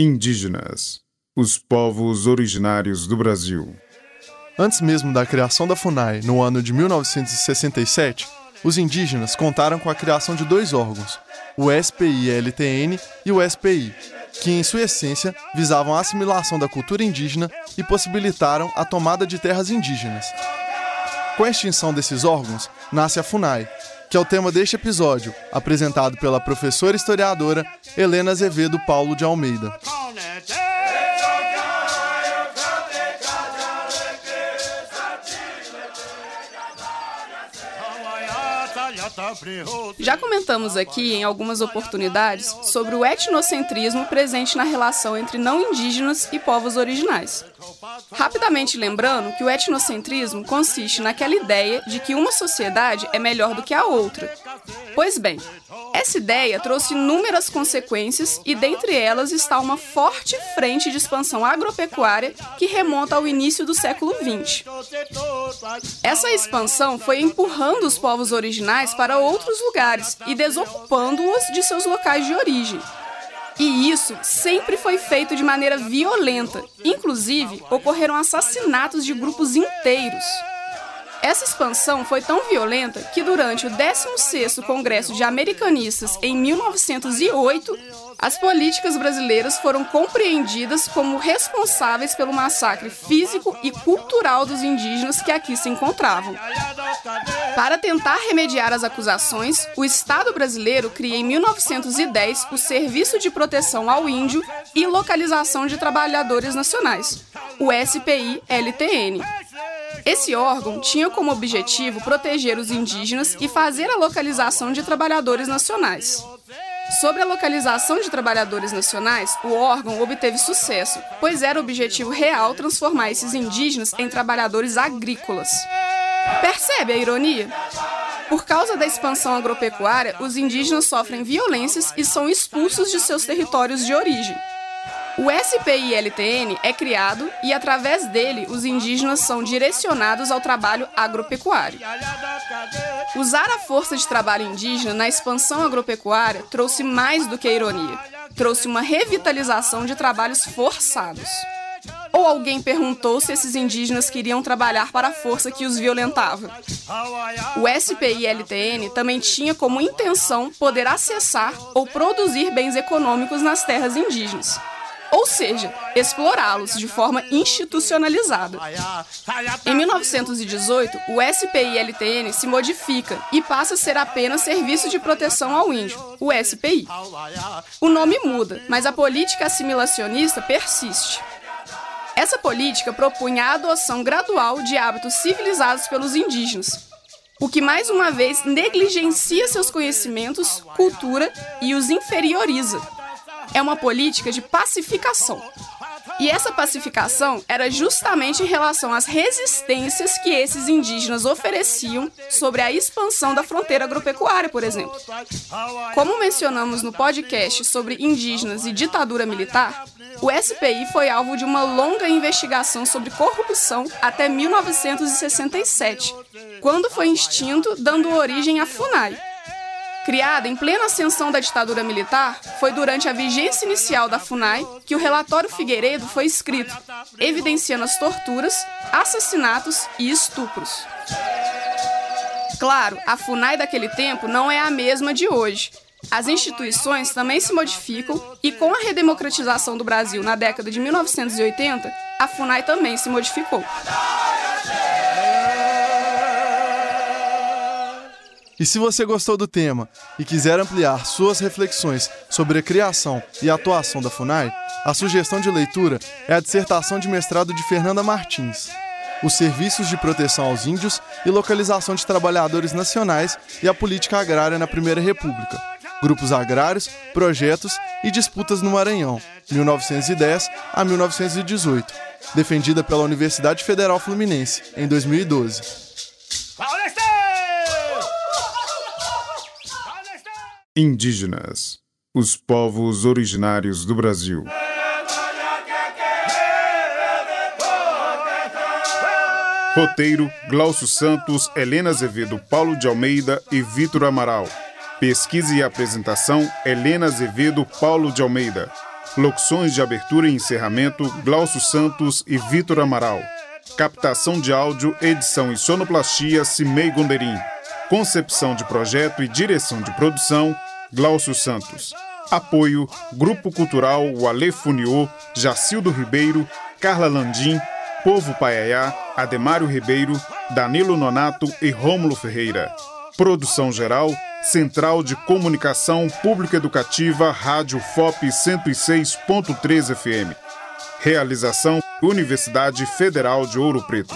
Indígenas, os povos originários do Brasil. Antes mesmo da criação da FUNAI, no ano de 1967, os indígenas contaram com a criação de dois órgãos, o SPI-LTN e o SPI, que em sua essência visavam a assimilação da cultura indígena e possibilitaram a tomada de terras indígenas. Com a extinção desses órgãos, nasce a FUNAI, que é o tema deste episódio, apresentado pela professora historiadora Helena Azevedo Paulo de Almeida. Já comentamos aqui em algumas oportunidades sobre o etnocentrismo presente na relação entre não indígenas e povos originais. Rapidamente lembrando que o etnocentrismo consiste naquela ideia de que uma sociedade é melhor do que a outra. Pois bem, essa ideia trouxe inúmeras consequências e dentre elas está uma forte frente de expansão agropecuária que remonta ao início do século XX. Essa expansão foi empurrando os povos originais para outros lugares e desocupando-os de seus locais de origem. E isso sempre foi feito de maneira violenta. Inclusive, ocorreram assassinatos de grupos inteiros. Essa expansão foi tão violenta que durante o 16º Congresso de Americanistas em 1908, as políticas brasileiras foram compreendidas como responsáveis pelo massacre físico e cultural dos indígenas que aqui se encontravam. Para tentar remediar as acusações, o Estado brasileiro cria em 1910 o Serviço de Proteção ao Índio e Localização de Trabalhadores Nacionais, o SPI-LTN. Esse órgão tinha como objetivo proteger os indígenas e fazer a localização de trabalhadores nacionais. Sobre a localização de trabalhadores nacionais, o órgão obteve sucesso, pois era objetivo real transformar esses indígenas em trabalhadores agrícolas. Percebe a ironia? Por causa da expansão agropecuária, os indígenas sofrem violências e são expulsos de seus territórios de origem. O SPI-LTN é criado e, através dele, os indígenas são direcionados ao trabalho agropecuário. Usar a força de trabalho indígena na expansão agropecuária trouxe mais do que ironia. Trouxe uma revitalização de trabalhos forçados. Ou alguém perguntou se esses indígenas queriam trabalhar para a força que os violentava. O SPI-LTN também tinha como intenção poder acessar ou produzir bens econômicos nas terras indígenas ou seja, explorá-los de forma institucionalizada. Em 1918, o SPI-LTN se modifica e passa a ser apenas Serviço de Proteção ao Índio, o SPI. O nome muda, mas a política assimilacionista persiste. Essa política propunha a adoção gradual de hábitos civilizados pelos indígenas, o que mais uma vez negligencia seus conhecimentos, cultura e os inferioriza é uma política de pacificação. E essa pacificação era justamente em relação às resistências que esses indígenas ofereciam sobre a expansão da fronteira agropecuária, por exemplo. Como mencionamos no podcast sobre indígenas e ditadura militar, o SPI foi alvo de uma longa investigação sobre corrupção até 1967, quando foi extinto, dando origem à FUNAI, Criada em plena ascensão da ditadura militar, foi durante a vigência inicial da FUNAI que o relatório Figueiredo foi escrito, evidenciando as torturas, assassinatos e estupros. Claro, a FUNAI daquele tempo não é a mesma de hoje. As instituições também se modificam e, com a redemocratização do Brasil na década de 1980, a FUNAI também se modificou. E se você gostou do tema e quiser ampliar suas reflexões sobre a criação e atuação da FUNAI, a sugestão de leitura é a dissertação de mestrado de Fernanda Martins. Os serviços de proteção aos índios e localização de trabalhadores nacionais e a política agrária na Primeira República, grupos agrários, projetos e disputas no Maranhão, 1910 a 1918, defendida pela Universidade Federal Fluminense, em 2012. Indígenas, os povos originários do Brasil. Roteiro: Glaucio Santos, Helena Azevedo, Paulo de Almeida e Vitor Amaral. Pesquisa e apresentação: Helena Azevedo, Paulo de Almeida. Locuções de abertura e encerramento, Glaucio Santos e Vitor Amaral. Captação de áudio, edição e sonoplastia, Cimei Gonderim. Concepção de projeto e direção de produção, Glaucio Santos. Apoio, Grupo Cultural Wale Funiô, Jacildo Ribeiro, Carla Landim, Povo Paiaiá, Ademário Ribeiro, Danilo Nonato e Rômulo Ferreira. Produção geral, Central de Comunicação Público Educativa, Rádio FOP 106.3 FM. Realização Universidade Federal de Ouro Preto.